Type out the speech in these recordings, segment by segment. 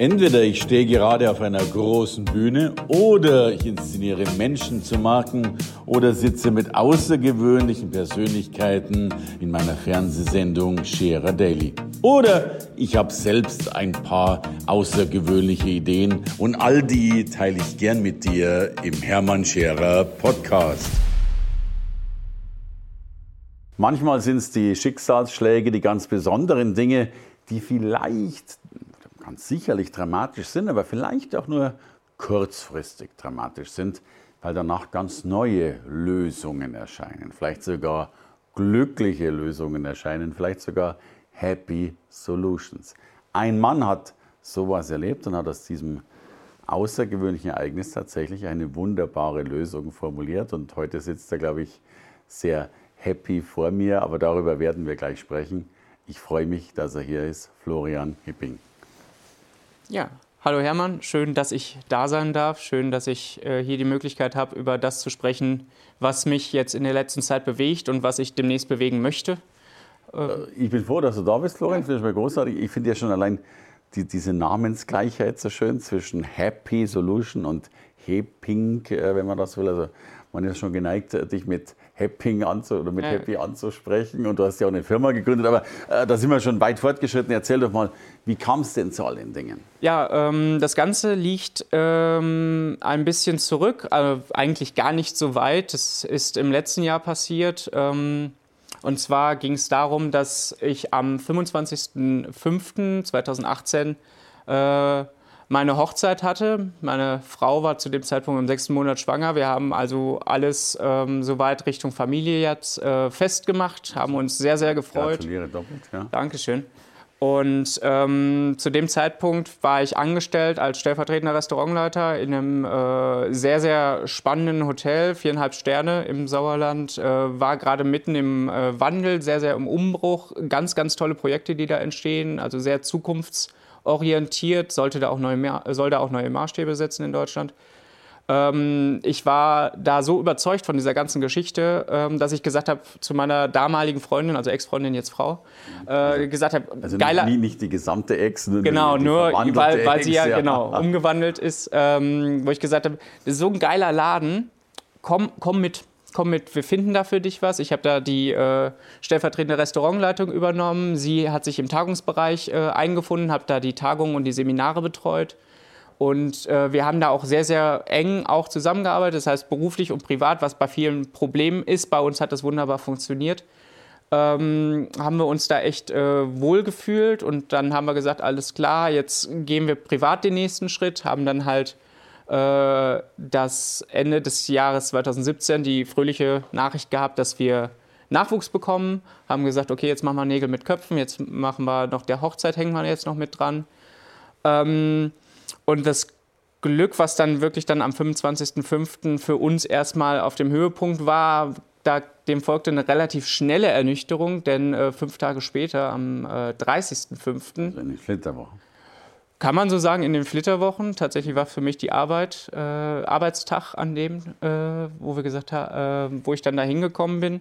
Entweder ich stehe gerade auf einer großen Bühne oder ich inszeniere Menschen zu Marken oder sitze mit außergewöhnlichen Persönlichkeiten in meiner Fernsehsendung Scherer Daily. Oder ich habe selbst ein paar außergewöhnliche Ideen und all die teile ich gern mit dir im Hermann Scherer Podcast. Manchmal sind es die Schicksalsschläge, die ganz besonderen Dinge, die vielleicht ganz sicherlich dramatisch sind, aber vielleicht auch nur kurzfristig dramatisch sind, weil danach ganz neue Lösungen erscheinen, vielleicht sogar glückliche Lösungen erscheinen, vielleicht sogar Happy Solutions. Ein Mann hat sowas erlebt und hat aus diesem außergewöhnlichen Ereignis tatsächlich eine wunderbare Lösung formuliert und heute sitzt er, glaube ich, sehr happy vor mir, aber darüber werden wir gleich sprechen. Ich freue mich, dass er hier ist, Florian Hipping. Ja, hallo Hermann, schön, dass ich da sein darf. Schön, dass ich äh, hier die Möglichkeit habe, über das zu sprechen, was mich jetzt in der letzten Zeit bewegt und was ich demnächst bewegen möchte. Äh, ich bin froh, dass du da bist, Florian. Finde ich mir großartig. Ich finde ja schon allein die, diese Namensgleichheit so schön zwischen Happy Solution und Heping, äh, wenn man das will. Also man ist schon geneigt, dich mit Happing anzu oder mit ja. Happy anzusprechen. Und du hast ja auch eine Firma gegründet, aber äh, da sind wir schon weit fortgeschritten. Erzähl doch mal, wie kam es denn zu all den Dingen? Ja, ähm, das Ganze liegt ähm, ein bisschen zurück, also eigentlich gar nicht so weit. Das ist im letzten Jahr passiert. Ähm, und zwar ging es darum, dass ich am 25.05.2018 äh, meine Hochzeit hatte. Meine Frau war zu dem Zeitpunkt im sechsten Monat schwanger. Wir haben also alles ähm, soweit Richtung Familie jetzt äh, festgemacht, haben uns sehr, sehr gefreut. Gratuliere doppelt, ja. Dankeschön. Und ähm, zu dem Zeitpunkt war ich angestellt als stellvertretender Restaurantleiter in einem äh, sehr, sehr spannenden Hotel, viereinhalb Sterne im Sauerland. Äh, war gerade mitten im äh, Wandel, sehr, sehr im Umbruch. Ganz, ganz tolle Projekte, die da entstehen, also sehr zukunfts- orientiert, sollte da auch neue, soll da auch neue Maßstäbe setzen in Deutschland. Ähm, ich war da so überzeugt von dieser ganzen Geschichte, ähm, dass ich gesagt habe zu meiner damaligen Freundin, also Ex-Freundin, jetzt Frau, äh, gesagt habe, also geiler. Nicht, nicht die gesamte Ex, nur genau, die, die nur weil, weil sie ja, ja, genau umgewandelt ist, ähm, wo ich gesagt habe, das ist so ein geiler Laden, komm, komm mit komm mit, wir finden da für dich was. Ich habe da die äh, stellvertretende Restaurantleitung übernommen. Sie hat sich im Tagungsbereich äh, eingefunden, habe da die Tagungen und die Seminare betreut. Und äh, wir haben da auch sehr, sehr eng auch zusammengearbeitet, das heißt beruflich und privat, was bei vielen Problemen ist. Bei uns hat das wunderbar funktioniert. Ähm, haben wir uns da echt äh, wohlgefühlt und dann haben wir gesagt, alles klar, jetzt gehen wir privat den nächsten Schritt, haben dann halt äh, das Ende des Jahres 2017 die fröhliche Nachricht gehabt, dass wir Nachwuchs bekommen, haben gesagt, okay, jetzt machen wir Nägel mit Köpfen, jetzt machen wir noch der Hochzeit, hängen wir jetzt noch mit dran. Ähm, und das Glück, was dann wirklich dann am 25.05. für uns erstmal auf dem Höhepunkt war, da, dem folgte eine relativ schnelle Ernüchterung, denn äh, fünf Tage später, am äh, 30.05. Also eine Flitterwoche. Kann man so sagen, in den Flitterwochen. Tatsächlich war für mich die Arbeit, äh, Arbeitstag an dem, äh, wo wir gesagt haben, äh, wo ich dann da hingekommen bin.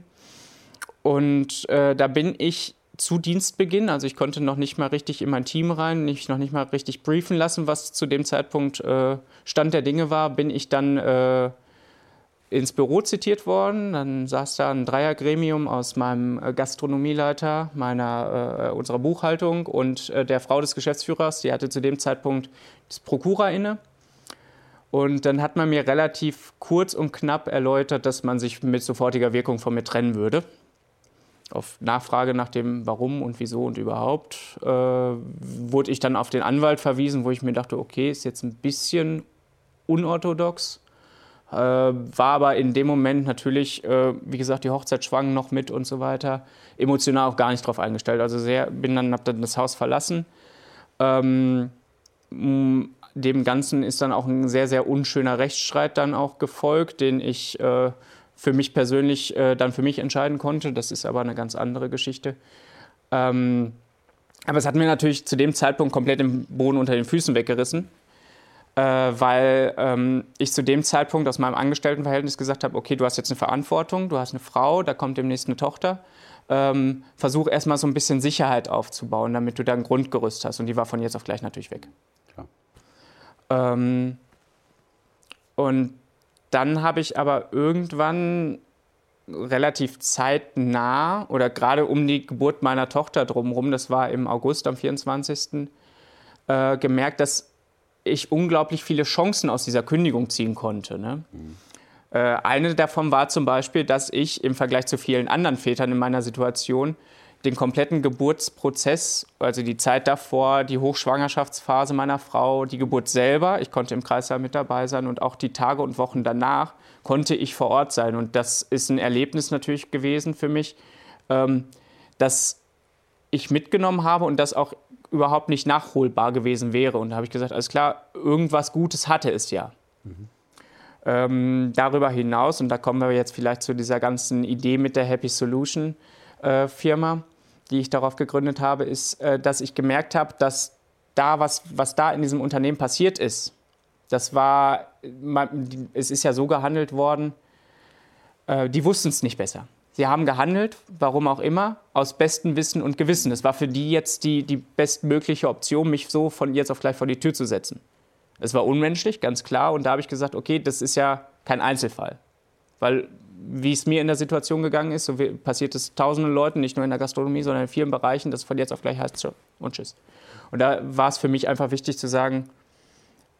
Und äh, da bin ich zu Dienstbeginn, also ich konnte noch nicht mal richtig in mein Team rein, mich noch nicht mal richtig briefen lassen, was zu dem Zeitpunkt äh, Stand der Dinge war, bin ich dann äh, ins Büro zitiert worden. Dann saß da ein Dreiergremium aus meinem äh, Gastronomieleiter, meiner, äh, unserer Buchhaltung und äh, der Frau des Geschäftsführers. Die hatte zu dem Zeitpunkt das Prokura inne. Und dann hat man mir relativ kurz und knapp erläutert, dass man sich mit sofortiger Wirkung von mir trennen würde. Auf Nachfrage nach dem Warum und Wieso und überhaupt äh, wurde ich dann auf den Anwalt verwiesen, wo ich mir dachte, okay, ist jetzt ein bisschen unorthodox äh, war aber in dem Moment natürlich, äh, wie gesagt, die Hochzeit schwang noch mit und so weiter, emotional auch gar nicht drauf eingestellt. Also sehr, bin dann, habe dann das Haus verlassen. Ähm, dem Ganzen ist dann auch ein sehr, sehr unschöner Rechtsstreit dann auch gefolgt, den ich äh, für mich persönlich äh, dann für mich entscheiden konnte. Das ist aber eine ganz andere Geschichte. Ähm, aber es hat mir natürlich zu dem Zeitpunkt komplett den Boden unter den Füßen weggerissen weil ähm, ich zu dem Zeitpunkt aus meinem Angestelltenverhältnis gesagt habe, okay, du hast jetzt eine Verantwortung, du hast eine Frau, da kommt demnächst eine Tochter. Ähm, versuch erstmal so ein bisschen Sicherheit aufzubauen, damit du da ein Grundgerüst hast. Und die war von jetzt auf gleich natürlich weg. Klar. Ähm, und dann habe ich aber irgendwann relativ zeitnah oder gerade um die Geburt meiner Tochter drumherum, das war im August am 24., äh, gemerkt, dass ich unglaublich viele Chancen aus dieser Kündigung ziehen konnte. Ne? Mhm. Eine davon war zum Beispiel, dass ich im Vergleich zu vielen anderen Vätern in meiner Situation den kompletten Geburtsprozess, also die Zeit davor, die Hochschwangerschaftsphase meiner Frau, die Geburt selber, ich konnte im Kreissaal mit dabei sein und auch die Tage und Wochen danach konnte ich vor Ort sein. Und das ist ein Erlebnis natürlich gewesen für mich, ähm, das ich mitgenommen habe und das auch überhaupt nicht nachholbar gewesen wäre. Und da habe ich gesagt, alles klar, irgendwas Gutes hatte es ja. Mhm. Ähm, darüber hinaus, und da kommen wir jetzt vielleicht zu dieser ganzen Idee mit der Happy Solution äh, Firma, die ich darauf gegründet habe, ist, äh, dass ich gemerkt habe, dass da, was, was da in diesem Unternehmen passiert ist, das war, es ist ja so gehandelt worden, äh, die wussten es nicht besser. Sie haben gehandelt, warum auch immer, aus bestem Wissen und Gewissen. Es war für die jetzt die, die bestmögliche Option, mich so von jetzt auf gleich vor die Tür zu setzen. Es war unmenschlich, ganz klar. Und da habe ich gesagt, okay, das ist ja kein Einzelfall. Weil, wie es mir in der Situation gegangen ist, so passiert es tausenden Leuten, nicht nur in der Gastronomie, sondern in vielen Bereichen, dass von jetzt auf gleich heißt, und tschüss. Und da war es für mich einfach wichtig zu sagen,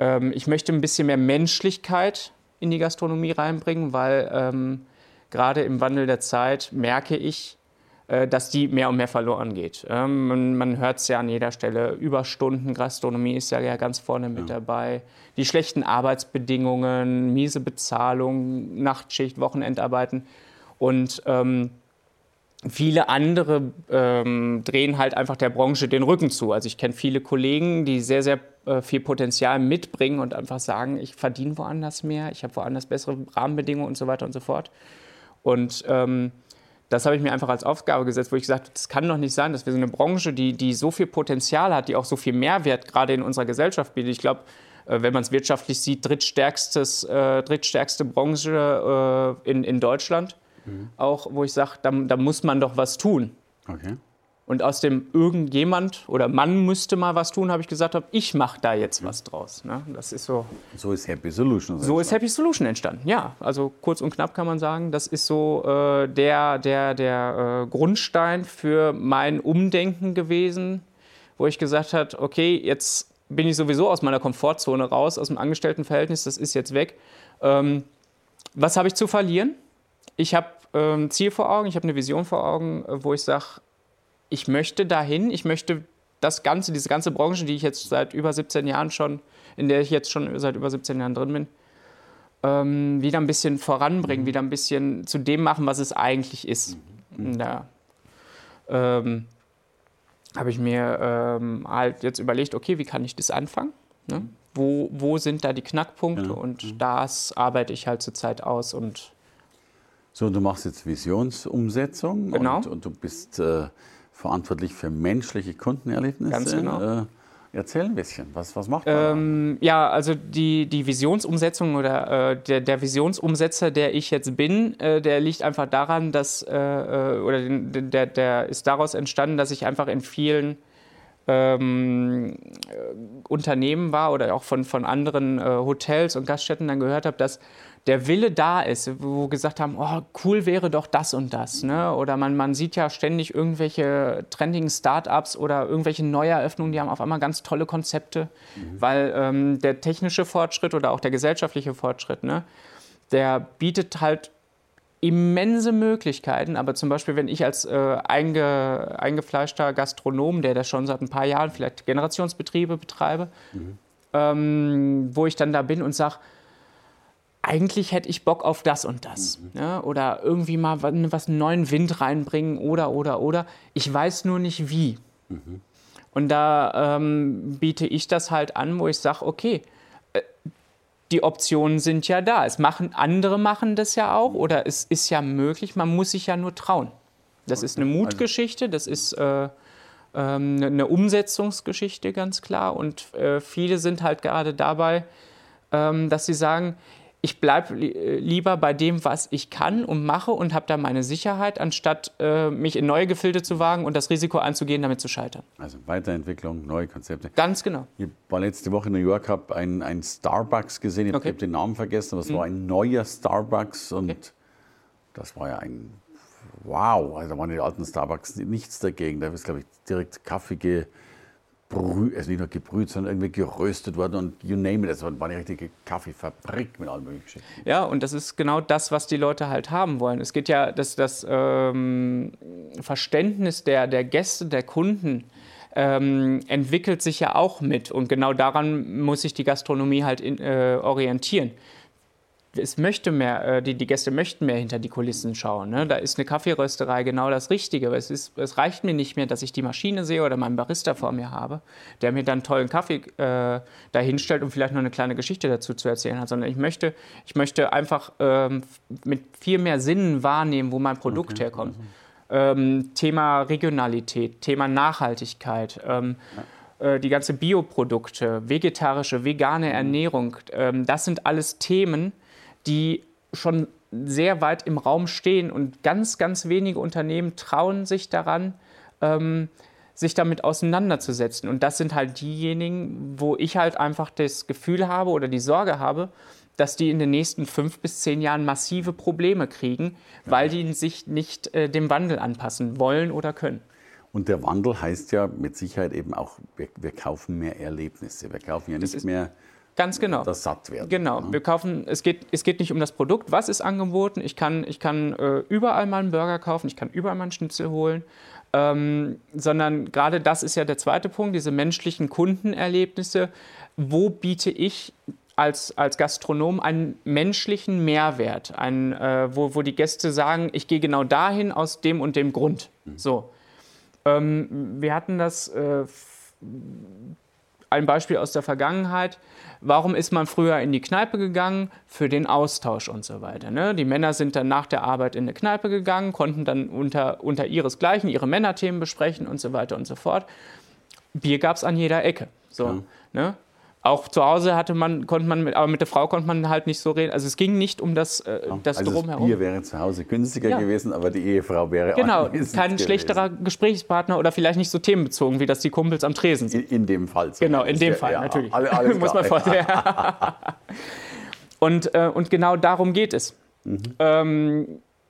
ähm, ich möchte ein bisschen mehr Menschlichkeit in die Gastronomie reinbringen, weil ähm, gerade im Wandel der Zeit merke ich, äh, dass die mehr und mehr verloren geht. Ähm, man, man hört es ja an jeder Stelle. Überstunden, Gastronomie ist ja, ganz vorne mit ja. dabei. Die schlechten Arbeitsbedingungen, miese Bezahlung, Nachtschicht, Wochenendarbeiten. Und ähm, viele andere ähm, drehen halt einfach der Branche den Rücken zu. Also ich kenne viele Kollegen, die sehr, sehr äh, viel Potenzial mitbringen und einfach sagen, ich verdiene woanders mehr, ich habe woanders bessere Rahmenbedingungen und so weiter und so fort. Und ähm, das habe ich mir einfach als Aufgabe gesetzt, wo ich gesagt habe, das kann doch nicht sein, dass wir so eine Branche, die, die so viel Potenzial hat, die auch so viel Mehrwert gerade in unserer Gesellschaft bietet. Ich glaube, äh, wenn man es wirtschaftlich sieht, drittstärkstes, äh, drittstärkste Branche äh, in, in Deutschland. Mhm. Auch wo ich sage, da, da muss man doch was tun. Okay. Und aus dem irgendjemand oder Mann müsste mal was tun, habe ich gesagt, hab, ich mache da jetzt was draus. Ne? Das ist so. So ist Happy Solution. So ist Happy Solution entstanden. Ja, also kurz und knapp kann man sagen, das ist so äh, der, der, der äh, Grundstein für mein Umdenken gewesen, wo ich gesagt habe, okay, jetzt bin ich sowieso aus meiner Komfortzone raus, aus dem Angestelltenverhältnis, das ist jetzt weg. Ähm, was habe ich zu verlieren? Ich habe ein ähm, Ziel vor Augen, ich habe eine Vision vor Augen, äh, wo ich sage, ich möchte dahin, ich möchte das Ganze, diese ganze Branche, die ich jetzt seit über 17 Jahren schon, in der ich jetzt schon seit über 17 Jahren drin bin, ähm, wieder ein bisschen voranbringen, mhm. wieder ein bisschen zu dem machen, was es eigentlich ist. Mhm. Da ähm, habe ich mir ähm, halt jetzt überlegt, okay, wie kann ich das anfangen? Ne? Mhm. Wo, wo sind da die Knackpunkte? Genau. Und mhm. das arbeite ich halt zurzeit aus und so, du machst jetzt Visionsumsetzung genau. und, und du bist äh, verantwortlich für menschliche Kundenerlebnisse. Ganz genau. Äh, Erzähl ein bisschen, was, was macht man? Ähm, ja, also die, die Visionsumsetzung oder äh, der, der Visionsumsetzer, der ich jetzt bin, äh, der liegt einfach daran, dass, äh, äh oder den, der, der ist daraus entstanden, dass ich einfach in vielen ähm, äh, Unternehmen war oder auch von, von anderen äh, Hotels und Gaststätten dann gehört habe, dass der Wille da ist, wo gesagt haben, oh, cool wäre doch das und das. Ne? Oder man, man sieht ja ständig irgendwelche trendigen Startups oder irgendwelche Neueröffnungen, die haben auf einmal ganz tolle Konzepte, mhm. weil ähm, der technische Fortschritt oder auch der gesellschaftliche Fortschritt, ne, der bietet halt immense Möglichkeiten, aber zum Beispiel, wenn ich als äh, einge, eingefleischter Gastronom, der das schon seit ein paar Jahren vielleicht Generationsbetriebe betreibe, mhm. ähm, wo ich dann da bin und sage, eigentlich hätte ich Bock auf das und das. Mhm. Ja, oder irgendwie mal was neuen Wind reinbringen oder, oder, oder. Ich weiß nur nicht wie. Mhm. Und da ähm, biete ich das halt an, wo ich sage, okay, die Optionen sind ja da. Es machen, andere machen das ja auch oder es ist ja möglich, man muss sich ja nur trauen. Das ist eine also Mutgeschichte, das ist äh, ähm, eine Umsetzungsgeschichte, ganz klar. Und äh, viele sind halt gerade dabei, ähm, dass sie sagen, ich bleibe äh, lieber bei dem, was ich kann und mache und habe da meine Sicherheit, anstatt äh, mich in neue Gefilde zu wagen und das Risiko einzugehen, damit zu scheitern. Also Weiterentwicklung, neue Konzepte. Ganz genau. Ich war letzte Woche in New York, habe einen Starbucks gesehen, ich okay. habe den Namen vergessen, aber es mhm. war ein neuer Starbucks und okay. das war ja ein Wow, also da waren die alten Starbucks nichts dagegen. Da ist, glaube ich, direkt Kaffee ge gebrüht, also nicht nur gebrüht, sondern irgendwie geröstet worden und you name it. Das war eine richtige Kaffeefabrik mit allen möglichen. Ja, und das ist genau das, was die Leute halt haben wollen. Es geht ja, das, das ähm, Verständnis der, der Gäste, der Kunden, ähm, entwickelt sich ja auch mit. Und genau daran muss sich die Gastronomie halt in, äh, orientieren es möchte mehr, äh, die, die Gäste möchten mehr hinter die Kulissen schauen. Ne? Da ist eine Kaffeerösterei genau das Richtige. Es, ist, es reicht mir nicht mehr, dass ich die Maschine sehe oder meinen Barista vor mir habe, der mir dann tollen Kaffee äh, dahinstellt und vielleicht noch eine kleine Geschichte dazu zu erzählen hat, sondern ich möchte, ich möchte einfach ähm, mit viel mehr Sinnen wahrnehmen, wo mein Produkt okay. herkommt. Ähm, Thema Regionalität, Thema Nachhaltigkeit. Ähm, ja äh, die ganze Bioprodukte, vegetarische, vegane mhm. Ernährung, ähm, das sind alles Themen, die schon sehr weit im Raum stehen und ganz, ganz wenige Unternehmen trauen sich daran, ähm, sich damit auseinanderzusetzen. Und das sind halt diejenigen, wo ich halt einfach das Gefühl habe oder die Sorge habe, dass die in den nächsten fünf bis zehn Jahren massive Probleme kriegen, ja. weil die sich nicht äh, dem Wandel anpassen wollen oder können. Und der Wandel heißt ja mit Sicherheit eben auch, wir, wir kaufen mehr Erlebnisse. Wir kaufen ja nicht mehr Ganz genau. Das satt werden. Genau. Wir kaufen, es geht, es geht nicht um das Produkt, was ist angeboten. Ich kann, ich kann äh, überall mal einen Burger kaufen, ich kann überall mal einen Schnitzel holen. Ähm, sondern gerade das ist ja der zweite Punkt, diese menschlichen Kundenerlebnisse. Wo biete ich als, als Gastronom einen menschlichen Mehrwert, einen, äh, wo, wo die Gäste sagen, ich gehe genau dahin aus dem und dem Grund. Mhm. So. Ähm, wir hatten das, äh, ein Beispiel aus der Vergangenheit. Warum ist man früher in die Kneipe gegangen? Für den Austausch und so weiter. Ne? Die Männer sind dann nach der Arbeit in eine Kneipe gegangen, konnten dann unter, unter ihresgleichen ihre Männerthemen besprechen und so weiter und so fort. Bier gab es an jeder Ecke. So, ja. ne? Auch zu Hause hatte man, konnte man, mit, aber mit der Frau konnte man halt nicht so reden. Also es ging nicht um das, äh, das also Drumherum. Das Bier wäre zu Hause günstiger ja. gewesen, aber die Ehefrau wäre genau, auch Genau, kein schlechterer Gesprächspartner oder vielleicht nicht so themenbezogen, wie das die Kumpels am Tresen sind. In, in dem Fall. Genau, in dem Fall, ja, natürlich. Alle, alles Muss man vorstellen. und, äh, und genau darum geht es. Mhm. Ähm,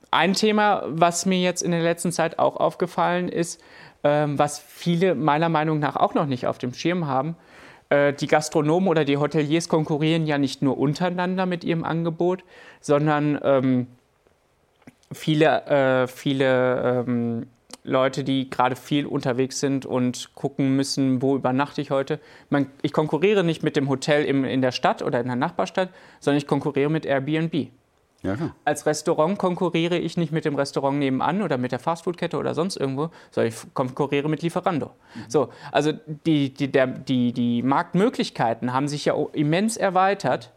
ein Thema, was mir jetzt in der letzten Zeit auch aufgefallen ist, ähm, was viele meiner Meinung nach auch noch nicht auf dem Schirm haben, die Gastronomen oder die Hoteliers konkurrieren ja nicht nur untereinander mit ihrem Angebot, sondern ähm, viele, äh, viele ähm, Leute, die gerade viel unterwegs sind und gucken müssen, wo übernachte ich heute. Man, ich konkurriere nicht mit dem Hotel im, in der Stadt oder in der Nachbarstadt, sondern ich konkurriere mit Airbnb. Ja, Als Restaurant konkurriere ich nicht mit dem Restaurant nebenan oder mit der Fastfood-Kette oder sonst irgendwo, sondern ich konkurriere mit Lieferando. Mhm. So, also die, die, der, die, die Marktmöglichkeiten haben sich ja immens erweitert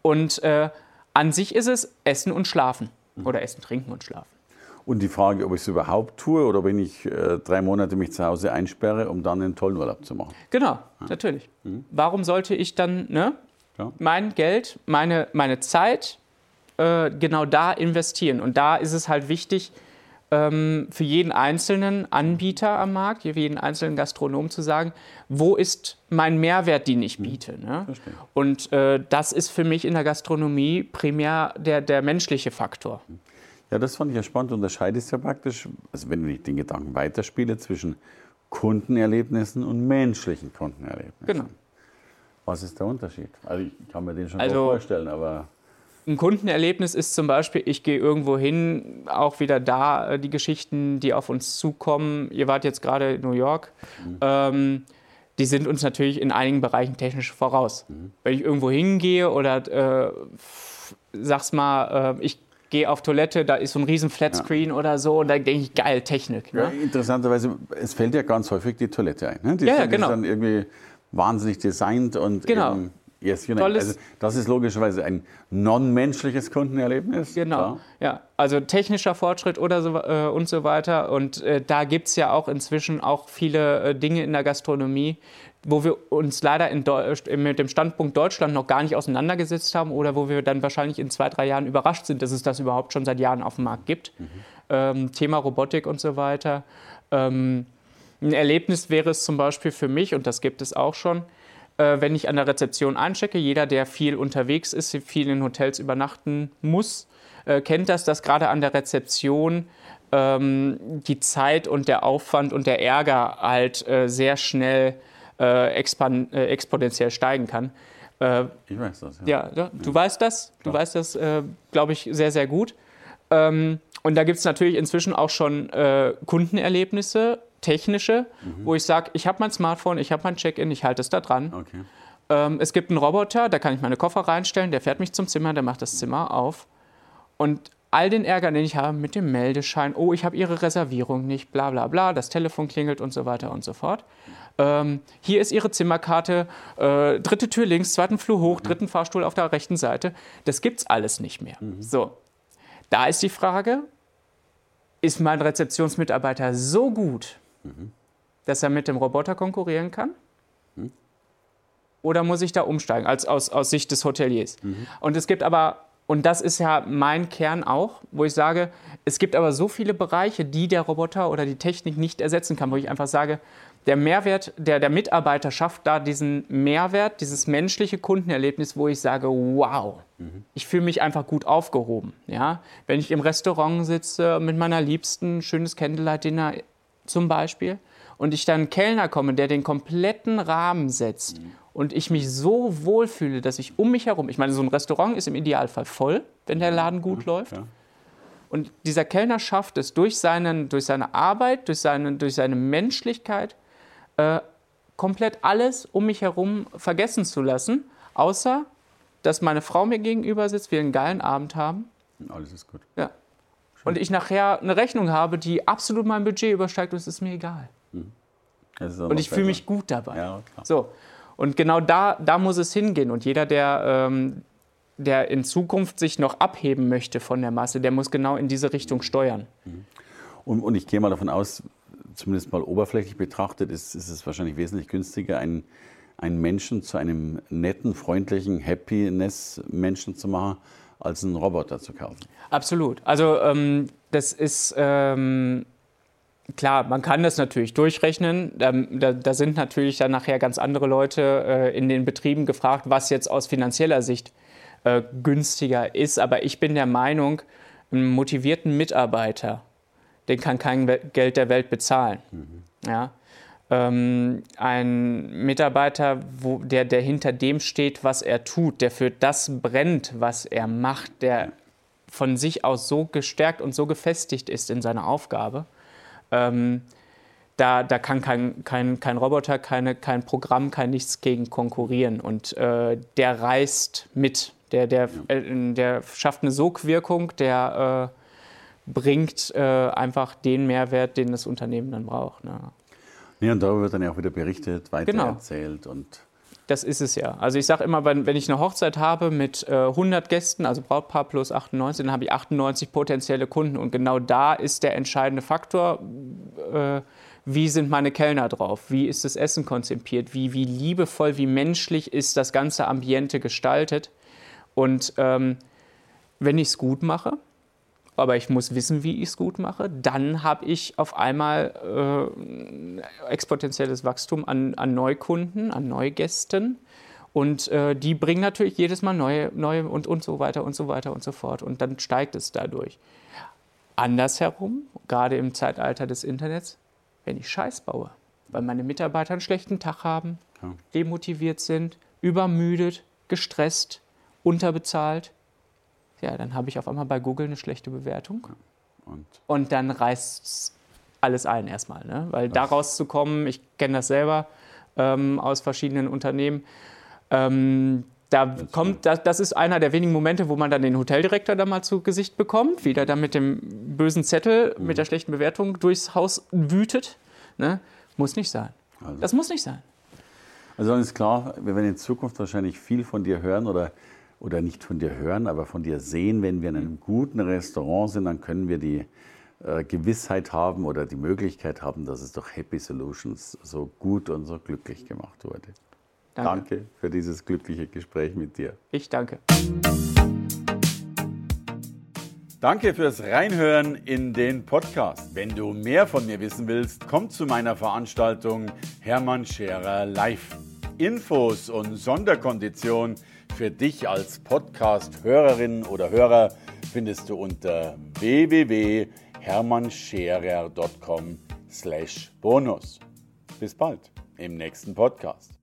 und äh, an sich ist es Essen und Schlafen mhm. oder Essen, Trinken und Schlafen. Und die Frage, ob ich es überhaupt tue oder wenn ich äh, drei Monate mich zu Hause einsperre, um dann einen tollen Urlaub zu machen. Genau, ja. natürlich. Mhm. Warum sollte ich dann ne, ja. mein Geld, meine, meine Zeit, äh, genau da investieren. Und da ist es halt wichtig, ähm, für jeden einzelnen Anbieter am Markt, für jeden einzelnen Gastronom zu sagen, wo ist mein Mehrwert, den ich biete. Ne? Und äh, das ist für mich in der Gastronomie primär der, der menschliche Faktor. Ja, das fand ich ja spannend. Du unterscheidest ja praktisch, also wenn ich den Gedanken weiterspiele, zwischen Kundenerlebnissen und menschlichen Kundenerlebnissen. Genau. Was ist der Unterschied? Also ich kann mir den schon also, vorstellen, aber ein Kundenerlebnis ist zum Beispiel, ich gehe irgendwo hin, auch wieder da äh, die Geschichten, die auf uns zukommen. Ihr wart jetzt gerade in New York. Mhm. Ähm, die sind uns natürlich in einigen Bereichen technisch voraus. Mhm. Wenn ich irgendwo hingehe oder äh, sag's mal, äh, ich gehe auf Toilette, da ist so ein riesen Flatscreen ja. oder so und da denke ich, geil, Technik. Ne? Ja, interessanterweise, es fällt ja ganz häufig die Toilette ein. Ne? Die ja, ja, genau. ist dann irgendwie wahnsinnig designt und genau Yes, genau. Also das ist logischerweise ein non-menschliches Kundenerlebnis. Genau. Klar. Ja, also technischer Fortschritt oder so äh, und so weiter. Und äh, da gibt es ja auch inzwischen auch viele äh, Dinge in der Gastronomie, wo wir uns leider äh, mit dem Standpunkt Deutschland noch gar nicht auseinandergesetzt haben oder wo wir dann wahrscheinlich in zwei, drei Jahren überrascht sind, dass es das überhaupt schon seit Jahren auf dem Markt gibt. Mhm. Ähm, Thema Robotik und so weiter. Ähm, ein Erlebnis wäre es zum Beispiel für mich, und das gibt es auch schon, wenn ich an der Rezeption einchecke. Jeder, der viel unterwegs ist, viel in Hotels übernachten muss, äh, kennt das, dass gerade an der Rezeption ähm, die Zeit und der Aufwand und der Ärger halt äh, sehr schnell äh, äh, exponentiell steigen kann. Äh, ich weiß das, ja. Ja, du ja. weißt das, du Klar. weißt das, glaube ich, sehr, sehr gut. Ähm, und da gibt es natürlich inzwischen auch schon Kundenerlebnisse, technische, mhm. wo ich sage, ich habe mein Smartphone, ich habe mein Check-in, ich halte es da dran. Okay. Ähm, es gibt einen Roboter, da kann ich meine Koffer reinstellen, der fährt mich zum Zimmer, der macht das Zimmer auf. Und all den Ärger, den ich habe mit dem Meldeschein, oh, ich habe Ihre Reservierung nicht, bla bla bla, das Telefon klingelt und so weiter und so fort. Ähm, hier ist Ihre Zimmerkarte, äh, dritte Tür links, zweiten Flur hoch, mhm. dritten Fahrstuhl auf der rechten Seite. Das gibt's alles nicht mehr. Mhm. So, da ist die Frage, ist mein Rezeptionsmitarbeiter so gut, dass er mit dem Roboter konkurrieren kann? Mhm. Oder muss ich da umsteigen, als aus, aus Sicht des Hoteliers? Mhm. Und es gibt aber, und das ist ja mein Kern auch, wo ich sage, es gibt aber so viele Bereiche, die der Roboter oder die Technik nicht ersetzen kann, wo ich einfach sage, der Mehrwert, der, der Mitarbeiter schafft da diesen Mehrwert, dieses menschliche Kundenerlebnis, wo ich sage, wow, mhm. ich fühle mich einfach gut aufgehoben. Ja? Wenn ich im Restaurant sitze mit meiner Liebsten, schönes Candlelight-Dinner zum Beispiel, und ich dann einen Kellner komme, der den kompletten Rahmen setzt mhm. und ich mich so wohlfühle, dass ich um mich herum, ich meine, so ein Restaurant ist im Idealfall voll, wenn der Laden gut ja, läuft. Ja. Und dieser Kellner schafft es durch, seinen, durch seine Arbeit, durch seine, durch seine Menschlichkeit, äh, komplett alles um mich herum vergessen zu lassen, außer dass meine Frau mir gegenüber sitzt, wir einen geilen Abend haben. Alles ist gut. Ja. Und ich nachher eine Rechnung habe, die absolut mein Budget übersteigt und es ist mir egal. Mhm. Und ich fühle mich gut dabei. Ja, so. Und genau da, da muss es hingehen. Und jeder, der, ähm, der in Zukunft sich noch abheben möchte von der Masse, der muss genau in diese Richtung steuern. Mhm. Und, und ich gehe mal davon aus, zumindest mal oberflächlich betrachtet, ist, ist es wahrscheinlich wesentlich günstiger, einen, einen Menschen zu einem netten, freundlichen Happiness-Menschen zu machen, als einen Roboter zu kaufen. Absolut. Also ähm, das ist ähm, klar, man kann das natürlich durchrechnen. Da, da, da, sind natürlich dann nachher ganz andere Leute äh, in den Betrieben gefragt, was jetzt aus finanzieller Sicht äh, günstiger ist. Aber ich bin der Meinung, einen motivierten Mitarbeiter den kann kein Geld der Welt bezahlen. Mhm. Ja? Ähm, ein Mitarbeiter, wo, der, der hinter dem steht, was er tut, der für das brennt, was er macht, der von sich aus so gestärkt und so gefestigt ist in seiner Aufgabe, ähm, da, da kann kein, kein, kein Roboter, keine, kein Programm, kein nichts gegen konkurrieren. Und äh, der reißt mit. Der, der, äh, der schafft eine Sogwirkung, der äh, bringt äh, einfach den Mehrwert, den das Unternehmen dann braucht. Ne? Ja, und darüber wird dann ja auch wieder berichtet, weitererzählt genau. und das ist es ja. Also ich sage immer, wenn, wenn, ich eine Hochzeit habe mit äh, 100 Gästen, also Brautpaar plus 98, dann habe ich 98 potenzielle Kunden. Und genau da ist der entscheidende Faktor, äh, wie sind meine Kellner drauf, wie ist das Essen konzipiert, wie, wie liebevoll, wie menschlich ist das ganze Ambiente gestaltet. Und ähm, wenn ich es gut mache, aber ich muss wissen, wie ich es gut mache. Dann habe ich auf einmal äh, exponentielles Wachstum an, an, Neukunden, an Neugästen. Und äh, die bringen natürlich jedes Mal neue, neue und, und so weiter und so weiter und so fort. Und dann steigt es dadurch. Andersherum, gerade im Zeitalter des Internets, wenn ich Scheiß baue, weil meine Mitarbeiter einen schlechten Tag haben, ja. demotiviert sind, übermüdet, gestresst, unterbezahlt, ja, dann habe ich auf einmal bei Google eine schlechte Bewertung. Und, und dann reißt alles ein erstmal. Ne? Weil daraus zu kommen, ich kenne das selber ähm, aus verschiedenen Unternehmen, ähm, da kommt, das, das, ist einer der wenigen Momente, wo man dann den Hoteldirektor da mal zu Gesicht bekommt, wie der dann mit dem bösen Zettel, mhm. mit der schlechten Bewertung durchs Haus wütet. Ne? Muss nicht sein. Also. Das muss nicht sein. Also ist klar, wir werden in Zukunft wahrscheinlich viel von dir hören oder, oder nicht von dir hören, aber von dir sehen. Wenn wir in einem guten Restaurant sind, dann können wir die äh, Gewissheit haben oder die Möglichkeit haben, dass es durch Happy Solutions so gut und so glücklich gemacht wurde. Danke, danke für dieses glückliche Gespräch mit dir. Ich danke. Danke fürs Reinhören in den Podcast. Wenn du mehr von mir wissen willst, komm zu meiner Veranstaltung Hermann Scherer Live. Infos und Sonderkonditionen für dich als Podcast-Hörerin oder Hörer findest du unter www.hermannscherer.com/bonus. Bis bald im nächsten Podcast.